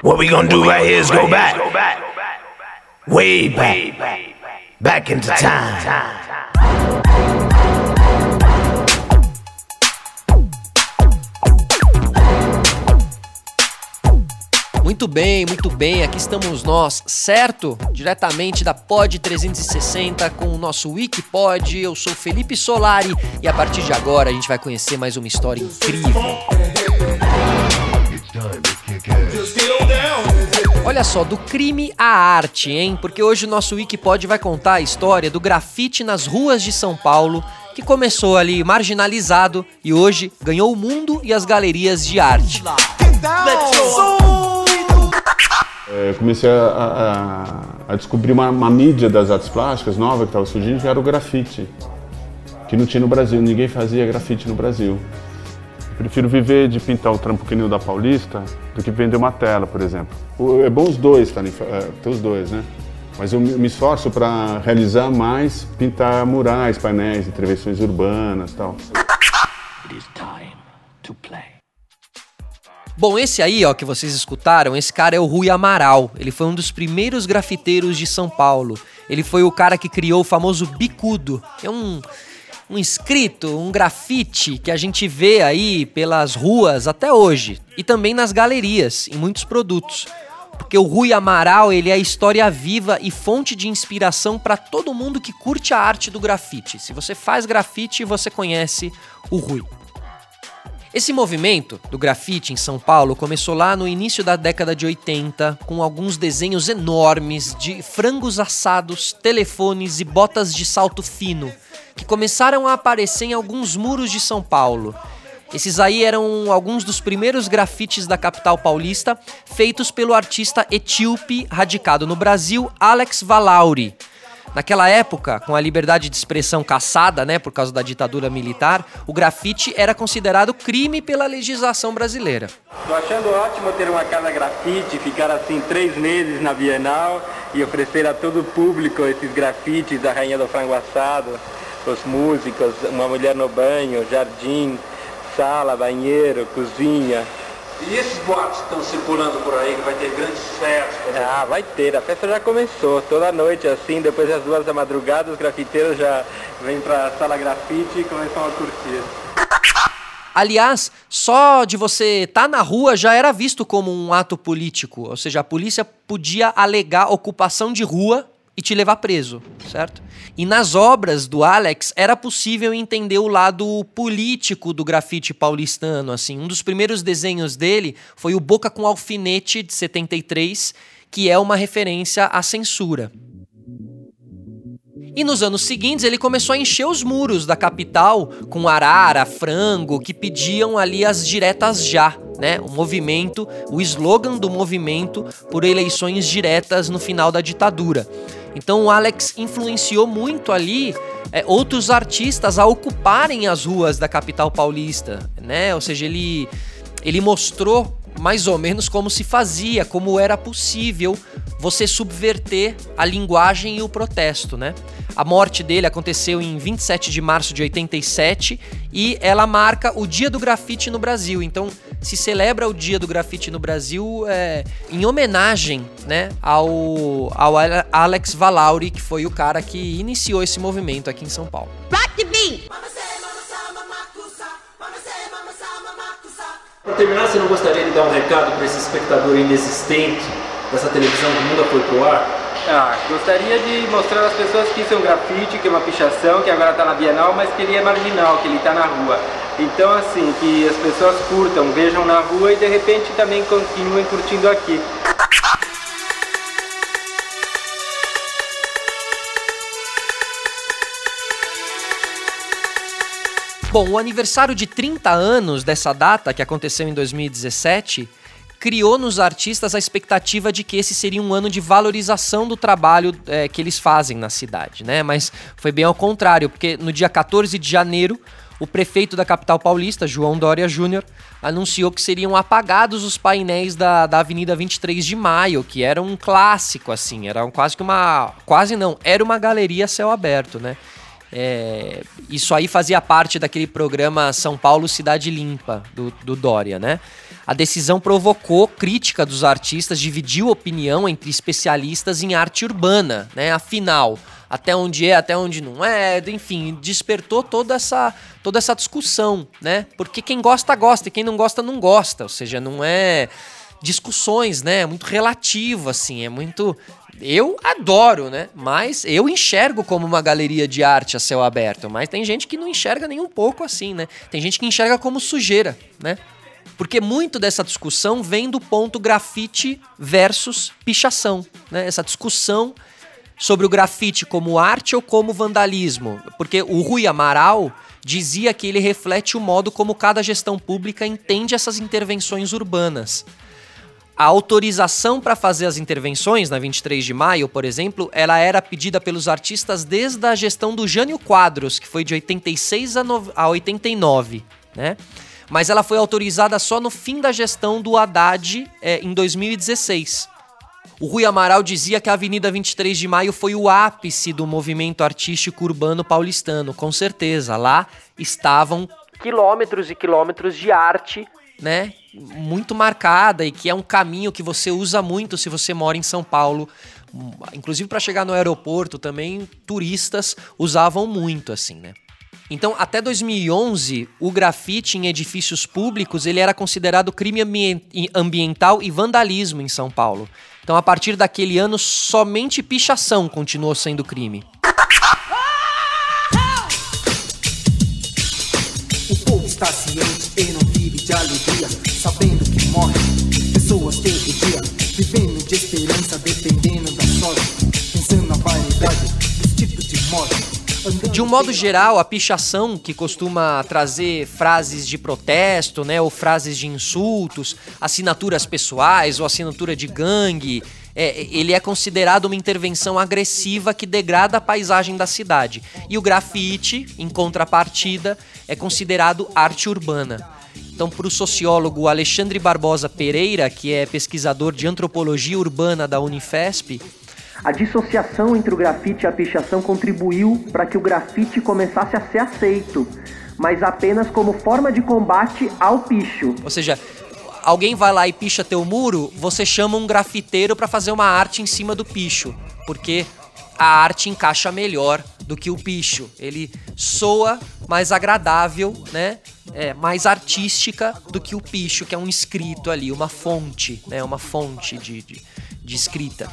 What we gonna do right here is go back, way back, back into time. Muito bem, muito bem, aqui estamos nós, certo? Diretamente da Pod 360 com o nosso Wikipod. Eu sou Felipe Solari e a partir de agora a gente vai conhecer mais uma história incrível. Olha só, do crime à arte, hein? Porque hoje o nosso Wikipod vai contar a história do grafite nas ruas de São Paulo, que começou ali marginalizado e hoje ganhou o mundo e as galerias de arte. É, comecei a, a, a descobrir uma, uma, mídia das artes plásticas nova que estava surgindo, que era o grafite, que não tinha no Brasil, ninguém fazia grafite no Brasil. Prefiro viver de pintar o trampo que nem o da Paulista do que vender uma tela, por exemplo. É bom os dois, tá, é, ter os dois, né? Mas eu me esforço para realizar mais, pintar murais, painéis, intervenções urbanas tal. It is time to play. Bom, esse aí, ó, que vocês escutaram, esse cara é o Rui Amaral. Ele foi um dos primeiros grafiteiros de São Paulo. Ele foi o cara que criou o famoso bicudo. É um um escrito, um grafite que a gente vê aí pelas ruas até hoje e também nas galerias, em muitos produtos. Porque o Rui Amaral, ele é história viva e fonte de inspiração para todo mundo que curte a arte do grafite. Se você faz grafite, você conhece o Rui. Esse movimento do grafite em São Paulo começou lá no início da década de 80, com alguns desenhos enormes de frangos assados, telefones e botas de salto fino, que começaram a aparecer em alguns muros de São Paulo. Esses aí eram alguns dos primeiros grafites da capital paulista, feitos pelo artista etíope radicado no Brasil, Alex Valauri. Naquela época, com a liberdade de expressão caçada, né, por causa da ditadura militar, o grafite era considerado crime pela legislação brasileira. Tô achando ótimo ter uma casa grafite, ficar assim três meses na Bienal e oferecer a todo o público esses grafites da Rainha do Frango Assado, os músicos, uma mulher no banho, jardim, sala, banheiro, cozinha. E esses boatos que estão circulando por aí, que vai ter grandes festas? Ah, vai ter. A festa já começou. Toda noite, assim, depois das duas da madrugada, os grafiteiros já vêm para a sala grafite e começam a curtir. Aliás, só de você estar tá na rua já era visto como um ato político. Ou seja, a polícia podia alegar ocupação de rua e te levar preso, certo? E nas obras do Alex era possível entender o lado político do grafite paulistano, assim. Um dos primeiros desenhos dele foi o Boca com Alfinete de 73, que é uma referência à censura. E nos anos seguintes ele começou a encher os muros da capital com arara, frango, que pediam ali as diretas já, né? O movimento, o slogan do movimento por eleições diretas no final da ditadura. Então o Alex influenciou muito ali é, outros artistas a ocuparem as ruas da capital paulista, né? Ou seja, ele, ele mostrou mais ou menos como se fazia, como era possível você subverter a linguagem e o protesto, né? A morte dele aconteceu em 27 de março de 87 e ela marca o Dia do Grafite no Brasil. Então, se celebra o Dia do Grafite no Brasil é, em homenagem né, ao, ao Alex Valauri, que foi o cara que iniciou esse movimento aqui em São Paulo. Rock the beat! Terminar, você não gostaria de dar um recado para esse espectador inexistente dessa televisão que nunca foi pro ar? Ah, gostaria de mostrar às pessoas que isso é um grafite, que é uma pichação, que agora está na Bienal, mas que ele é marginal, que ele está na rua. Então, assim, que as pessoas curtam, vejam na rua e de repente também continuem curtindo aqui. Bom, o aniversário de 30 anos dessa data, que aconteceu em 2017, criou nos artistas a expectativa de que esse seria um ano de valorização do trabalho é, que eles fazem na cidade, né? Mas foi bem ao contrário, porque no dia 14 de janeiro, o prefeito da capital paulista, João Dória Júnior, anunciou que seriam apagados os painéis da, da Avenida 23 de Maio, que era um clássico, assim, era quase que uma. Quase não, era uma galeria céu aberto, né? É, isso aí fazia parte daquele programa São Paulo Cidade Limpa, do, do Dória, né? A decisão provocou crítica dos artistas, dividiu opinião entre especialistas em arte urbana, né? Afinal, até onde é, até onde não é, enfim, despertou toda essa, toda essa discussão, né? Porque quem gosta, gosta, e quem não gosta, não gosta. Ou seja, não é discussões, né? É muito relativo, assim, é muito. Eu adoro, né? Mas eu enxergo como uma galeria de arte a céu aberto. Mas tem gente que não enxerga nem um pouco assim, né? Tem gente que enxerga como sujeira, né? Porque muito dessa discussão vem do ponto grafite versus pichação, né? Essa discussão sobre o grafite como arte ou como vandalismo. Porque o Rui Amaral dizia que ele reflete o modo como cada gestão pública entende essas intervenções urbanas. A autorização para fazer as intervenções na 23 de maio, por exemplo, ela era pedida pelos artistas desde a gestão do Jânio Quadros, que foi de 86 a, no... a 89, né? Mas ela foi autorizada só no fim da gestão do Haddad é, em 2016. O Rui Amaral dizia que a Avenida 23 de Maio foi o ápice do movimento artístico urbano paulistano, com certeza. Lá estavam quilômetros e quilômetros de arte, né? Muito marcada e que é um caminho que você usa muito se você mora em São Paulo. Inclusive para chegar no aeroporto também turistas usavam muito assim, né? Então, até 2011, o grafite em edifícios públicos ele era considerado crime ambiental e vandalismo em São Paulo. Então, a partir daquele ano, somente pichação continuou sendo crime. O povo está ciente de alegria, sabendo que morre pessoas todo dia, vivendo de esperança, dependendo da sorte, pensando na variedade tipos de morte. De um modo geral, a pichação, que costuma trazer frases de protesto, né, ou frases de insultos, assinaturas pessoais ou assinatura de gangue, é, ele é considerado uma intervenção agressiva que degrada a paisagem da cidade. E o grafite, em contrapartida, é considerado arte urbana. Então, para o sociólogo Alexandre Barbosa Pereira, que é pesquisador de antropologia urbana da Unifesp, a dissociação entre o grafite e a pichação contribuiu para que o grafite começasse a ser aceito, mas apenas como forma de combate ao picho. Ou seja, alguém vai lá e picha teu muro, você chama um grafiteiro para fazer uma arte em cima do picho, porque a arte encaixa melhor do que o picho. Ele soa mais agradável, né? É, mais artística do que o picho, que é um escrito ali, uma fonte, né? Uma fonte de, de, de escrita.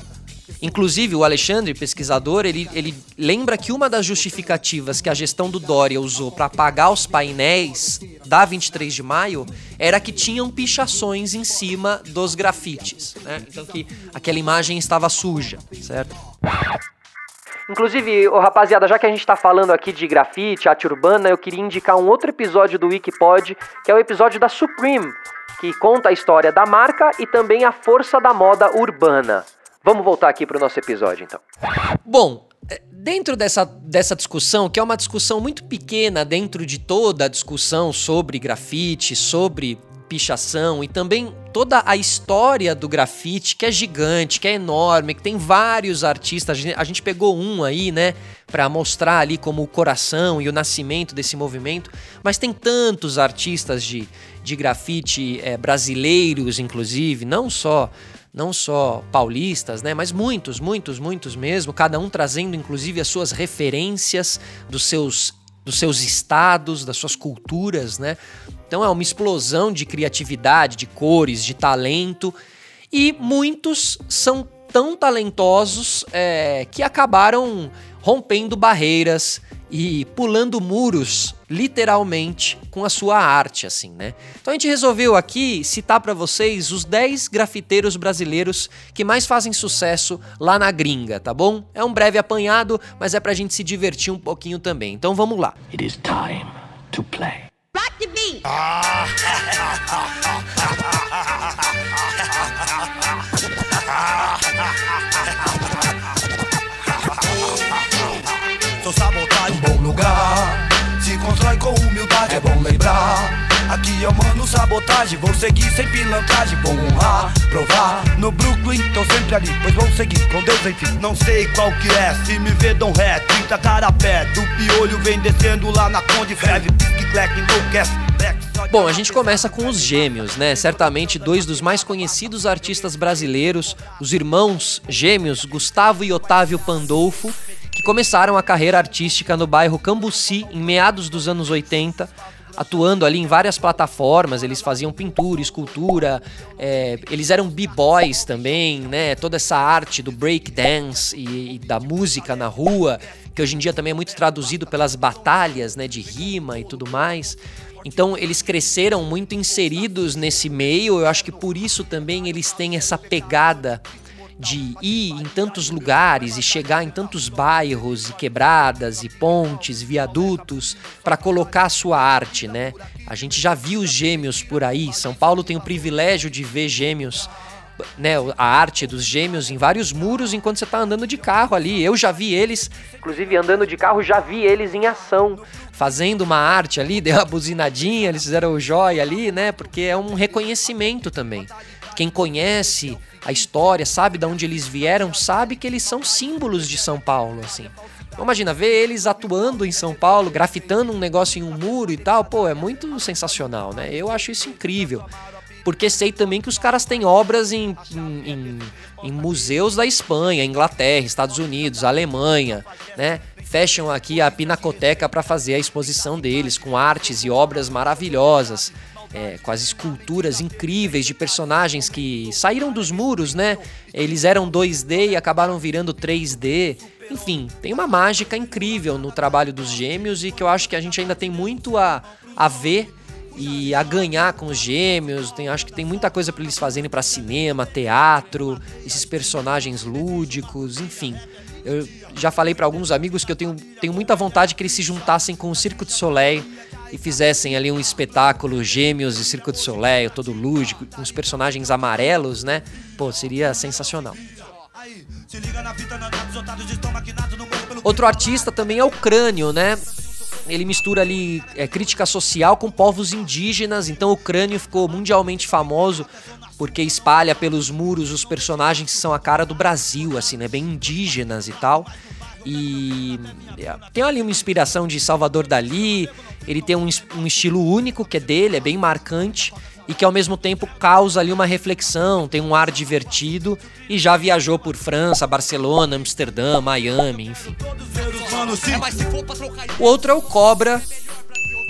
Inclusive, o Alexandre, pesquisador, ele, ele lembra que uma das justificativas que a gestão do Dória usou para apagar os painéis da 23 de maio era que tinham pichações em cima dos grafites. Né? Então, que aquela imagem estava suja, certo? Inclusive, oh, rapaziada, já que a gente tá falando aqui de grafite, arte urbana, eu queria indicar um outro episódio do Wikipod, que é o episódio da Supreme, que conta a história da marca e também a força da moda urbana. Vamos voltar aqui para o nosso episódio, então. Bom, é, dentro dessa, dessa discussão, que é uma discussão muito pequena dentro de toda a discussão sobre grafite, sobre pichação e também toda a história do grafite, que é gigante, que é enorme, que tem vários artistas. A gente pegou um aí, né, para mostrar ali como o coração e o nascimento desse movimento, mas tem tantos artistas de, de grafite é, brasileiros, inclusive, não só não só paulistas, né, mas muitos, muitos, muitos mesmo, cada um trazendo inclusive as suas referências dos seus dos seus estados, das suas culturas, né? Então é uma explosão de criatividade, de cores, de talento e muitos são tão talentosos é, que acabaram rompendo barreiras, e pulando muros, literalmente, com a sua arte, assim, né? Então a gente resolveu aqui citar para vocês os 10 grafiteiros brasileiros que mais fazem sucesso lá na gringa, tá bom? É um breve apanhado, mas é pra gente se divertir um pouquinho também. Então vamos lá. It is time to play. Rock the beat. Com humildade, é bom lembrar. Aqui eu mando sabotagem, vou seguir sem pilantragem, vou honrar, provar. No Brooklyn, tô sempre ali, pois vou seguir com Deus, enfim. Não sei qual que é, se me vê, dão ré, 30 cara pé. Do piolho vem descendo lá na Conde Feve, que cleque enlouquece, Bom, a gente começa com os gêmeos, né? Certamente dois dos mais conhecidos artistas brasileiros, os irmãos gêmeos Gustavo e Otávio Pandolfo, começaram a carreira artística no bairro Cambuci em meados dos anos 80, atuando ali em várias plataformas. Eles faziam pintura, escultura, é, eles eram b-boys também, né? Toda essa arte do break dance e, e, da música na rua, que hoje em dia também é muito traduzido pelas batalhas, né? De rima e tudo mais. Então eles cresceram muito inseridos nesse meio. Eu acho que por isso também eles têm essa pegada de ir em tantos lugares e chegar em tantos bairros e quebradas e pontes, viadutos para colocar a sua arte, né? A gente já viu os gêmeos por aí. São Paulo tem o privilégio de ver gêmeos né, a arte dos gêmeos em vários muros enquanto você está andando de carro ali. Eu já vi eles, inclusive andando de carro, já vi eles em ação, fazendo uma arte ali, deu uma buzinadinha, eles fizeram o jóia ali, né? Porque é um reconhecimento também. Quem conhece a história, sabe de onde eles vieram, sabe que eles são símbolos de São Paulo, assim. Então, imagina, ver eles atuando em São Paulo, grafitando um negócio em um muro e tal, pô, é muito sensacional, né? Eu acho isso incrível. Porque sei também que os caras têm obras em, em, em, em museus da Espanha, Inglaterra, Estados Unidos, Alemanha, né? Fecham aqui a Pinacoteca para fazer a exposição deles, com artes e obras maravilhosas é, com as esculturas incríveis de personagens que saíram dos muros, né? Eles eram 2D e acabaram virando 3D. Enfim, tem uma mágica incrível no trabalho dos gêmeos e que eu acho que a gente ainda tem muito a, a ver e a ganhar com os gêmeos. Tem, acho que tem muita coisa para eles fazerem para cinema, teatro, esses personagens lúdicos, enfim. Eu já falei para alguns amigos que eu tenho, tenho muita vontade que eles se juntassem com o Circo de Soleil e fizessem ali um espetáculo Gêmeos e Circo de Soleil, todo lúdico, com os personagens amarelos, né? Pô, seria sensacional. Outro artista também é o Crânio, né? Ele mistura ali é, crítica social com povos indígenas, então o Crânio ficou mundialmente famoso porque espalha pelos muros os personagens que são a cara do Brasil, assim, né? Bem indígenas e tal. E é, tem ali uma inspiração de Salvador Dali, ele tem um, um estilo único que é dele, é bem marcante e que ao mesmo tempo causa ali uma reflexão, tem um ar divertido e já viajou por França, Barcelona, Amsterdã, Miami, enfim. O outro é o Cobra,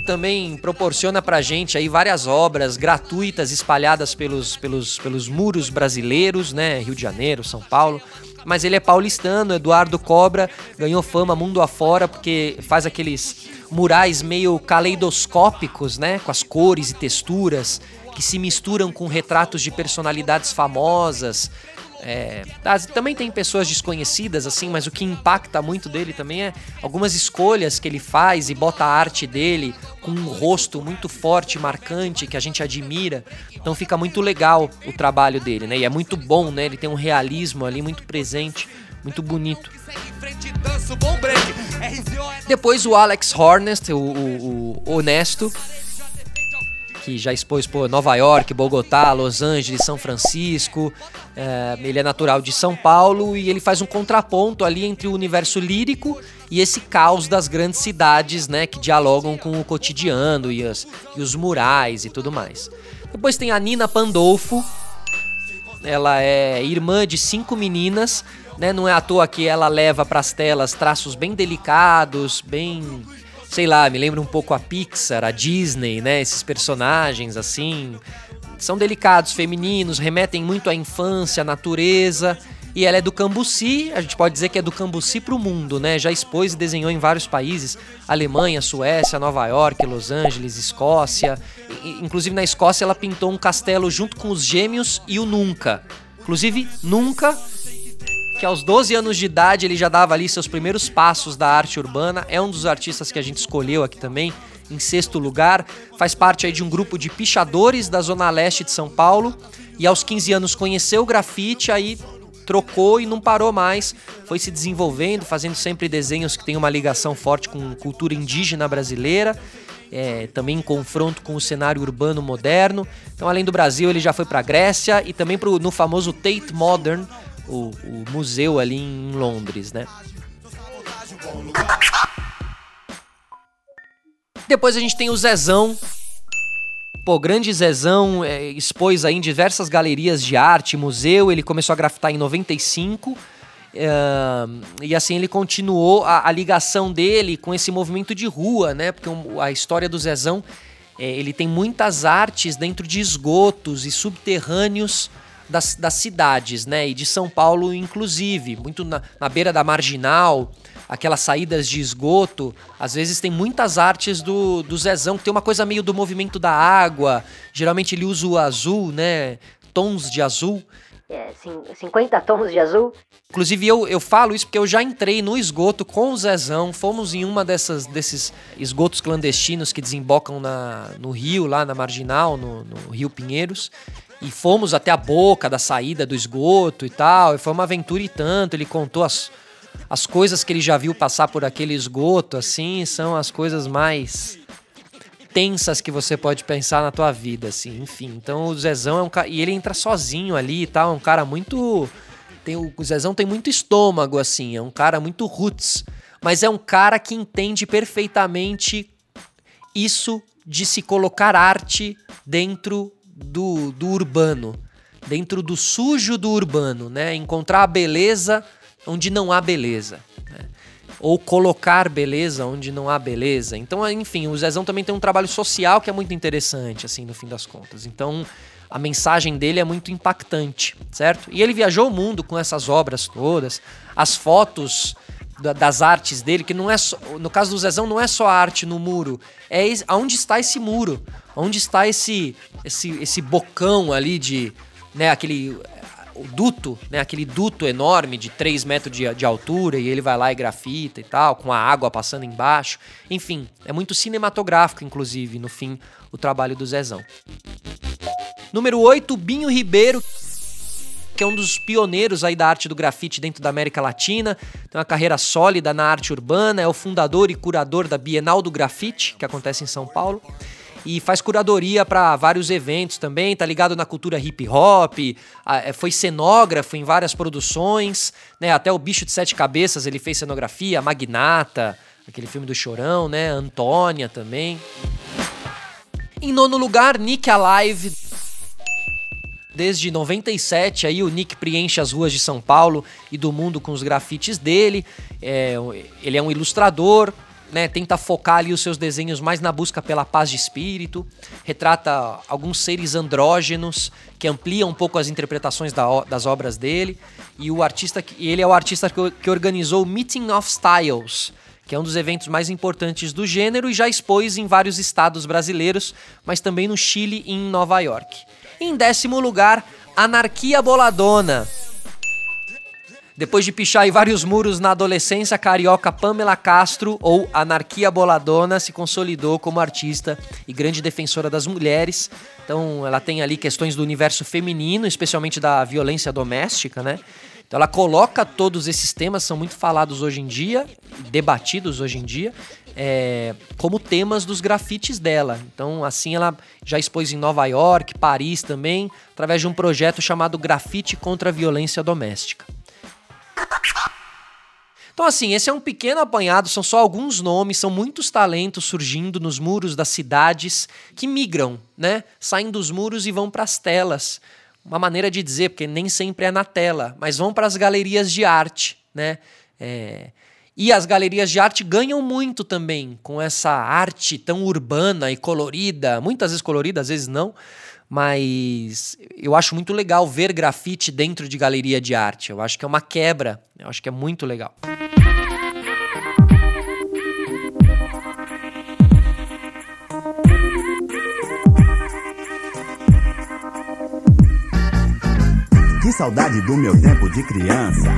também proporciona pra gente aí várias obras gratuitas espalhadas pelos, pelos, pelos muros brasileiros, né? Rio de Janeiro, São Paulo. Mas ele é paulistano, Eduardo Cobra, ganhou fama mundo afora porque faz aqueles murais meio caleidoscópicos, né? Com as cores e texturas que se misturam com retratos de personalidades famosas. É, também tem pessoas desconhecidas, assim, mas o que impacta muito dele também é algumas escolhas que ele faz e bota a arte dele com um rosto muito forte, marcante, que a gente admira. Então fica muito legal o trabalho dele, né? E é muito bom, né? Ele tem um realismo ali muito presente, muito bonito. Depois o Alex Hornest, o, o, o Honesto, que já expôs por Nova York, Bogotá, Los Angeles, São Francisco. É, ele é natural de São Paulo e ele faz um contraponto ali entre o universo lírico e esse caos das grandes cidades, né, que dialogam com o cotidiano e, as, e os murais e tudo mais. Depois tem a Nina Pandolfo. Ela é irmã de cinco meninas né? Não é à toa que ela leva para as telas traços bem delicados, bem, sei lá, me lembra um pouco a Pixar, a Disney, né? Esses personagens assim, são delicados, femininos, remetem muito à infância, à natureza. E ela é do Cambuci, a gente pode dizer que é do Cambuci pro mundo, né? Já expôs e desenhou em vários países: Alemanha, Suécia, Nova York, Los Angeles, Escócia. Inclusive na Escócia ela pintou um castelo junto com os Gêmeos e o Nunca. Inclusive, Nunca que aos 12 anos de idade ele já dava ali seus primeiros passos da arte urbana. É um dos artistas que a gente escolheu aqui também, em sexto lugar. Faz parte aí de um grupo de pichadores da zona leste de São Paulo. E aos 15 anos conheceu o grafite, aí trocou e não parou mais. Foi se desenvolvendo, fazendo sempre desenhos que têm uma ligação forte com cultura indígena brasileira. É, também em confronto com o cenário urbano moderno. Então, além do Brasil, ele já foi para a Grécia e também pro, no famoso Tate Modern, o, o museu ali em Londres, né? Depois a gente tem o Zezão, Pô, grande Zezão é, expôs aí em diversas galerias de arte, museu. Ele começou a grafitar em 95. É, e assim ele continuou a, a, ligação dele com esse movimento de rua, né? Porque a história do Zezão, é, ele tem muitas artes dentro de esgotos e subterrâneos das, das cidades, né? E de São Paulo, inclusive, muito na, na beira da marginal aquelas saídas de esgoto, às vezes tem muitas artes do, do Zezão, que tem uma coisa meio do movimento da água. Geralmente ele usa o azul, né? Tons de azul. É, 50 tons de azul. Inclusive, eu, eu falo isso porque eu já entrei no esgoto com o Zezão. Fomos em uma dessas, desses esgotos clandestinos que desembocam na, no rio, lá na Marginal, no, no Rio Pinheiros. E fomos até a boca da saída do esgoto e tal. E foi uma aventura e tanto. Ele contou as, as coisas que ele já viu passar por aquele esgoto, assim, são as coisas mais tensas que você pode pensar na tua vida, assim, enfim. Então o Zezão é um cara. E ele entra sozinho ali e tal, é um cara muito. Tem, o Zezão tem muito estômago, assim, é um cara muito roots. Mas é um cara que entende perfeitamente isso de se colocar arte dentro do, do urbano, dentro do sujo do urbano, né? Encontrar a beleza onde não há beleza. Né? Ou colocar beleza onde não há beleza. Então, enfim, o Zezão também tem um trabalho social que é muito interessante, assim, no fim das contas. Então, a mensagem dele é muito impactante, certo? E ele viajou o mundo com essas obras todas, as fotos das artes dele, que não é só, no caso do Zezão não é só a arte no muro, é aonde está esse muro, onde está esse esse esse bocão ali de, né, aquele o duto, né, aquele duto enorme de 3 metros de, de, altura e ele vai lá e grafita e tal, com a água passando embaixo. Enfim, é muito cinematográfico, inclusive, no fim, o trabalho do Zezão. Número 8, Binho Ribeiro, que é um dos pioneiros aí da arte do grafite dentro da América Latina, tem uma carreira sólida na arte urbana, é o fundador e curador da Bienal do Grafite, que acontece em São Paulo e faz curadoria para vários eventos também, tá ligado na cultura hip hop, é, foi cenógrafo em várias produções, né? Até o Bicho de Sete Cabeças ele fez cenografia, Magnata, aquele filme do Chorão, né? Antônia também. Em nono lugar, Nick Alive. Desde 97, aí o Nick preenche as ruas de São Paulo e do mundo com os grafites dele. É, ele é um ilustrador, né, tenta focar ali os seus desenhos mais na busca pela paz de espírito, retrata alguns seres andrógenos que ampliam um pouco as interpretações da, das obras dele. E o artista, ele é o artista que, que organizou o Meeting of Styles, que é um dos eventos mais importantes do gênero e já expôs em vários estados brasileiros, mas também no Chile e em Nova York. Em décimo lugar, Anarquia Boladona, depois de pichar em vários muros na adolescência, a carioca Pamela Castro, ou Anarquia Boladona, se consolidou como artista e grande defensora das mulheres. Então, ela tem ali questões do universo feminino, especialmente da violência doméstica, né? Então ela coloca todos esses temas, são muito falados hoje em dia, debatidos hoje em dia, é, como temas dos grafites dela. Então, assim, ela já expôs em Nova York, Paris também, através de um projeto chamado Grafite contra a Violência Doméstica. Então, assim, esse é um pequeno apanhado, são só alguns nomes, são muitos talentos surgindo nos muros das cidades que migram, né? Saem dos muros e vão para as telas. Uma maneira de dizer, porque nem sempre é na tela, mas vão para as galerias de arte, né? É... E as galerias de arte ganham muito também com essa arte tão urbana e colorida, muitas vezes colorida, às vezes não, mas eu acho muito legal ver grafite dentro de galeria de arte. Eu acho que é uma quebra, eu acho que é muito legal. Que saudade do meu tempo de criança.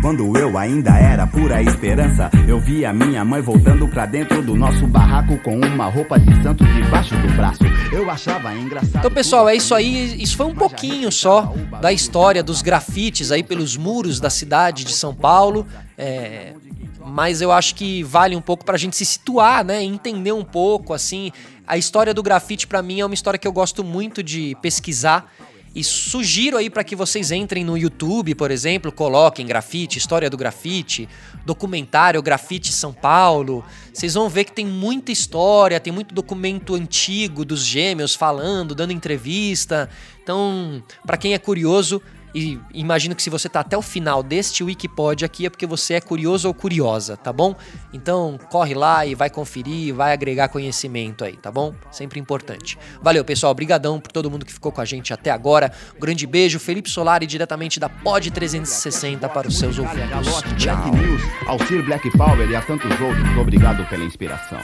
Quando eu ainda era pura esperança, eu via minha mãe voltando pra dentro do nosso barraco com uma roupa de santo debaixo do braço. Eu achava engraçado. Então, pessoal, é isso aí. Isso foi um pouquinho só da história dos grafites aí pelos muros da cidade de São Paulo. É, mas eu acho que vale um pouco pra gente se situar, né? Entender um pouco, assim. A história do grafite, para mim, é uma história que eu gosto muito de pesquisar E sugiro aí para que vocês entrem no YouTube, por exemplo, coloquem grafite, história do grafite, documentário Grafite São Paulo. Vocês vão ver que tem muita história, tem muito documento antigo dos gêmeos falando, dando entrevista. Então, para quem é curioso, e imagino que se você tá até o final deste Wikipod aqui é porque você é curioso ou curiosa, tá bom? Então corre lá e vai conferir, vai agregar conhecimento aí, tá bom? Sempre importante. Valeu, pessoal. Obrigadão por todo mundo que ficou com a gente até agora. Um grande beijo. Felipe Solari, diretamente da Pod 360 para os seus ouvidos. Tchau. Alcir Black Power e a tantos outros, obrigado pela inspiração.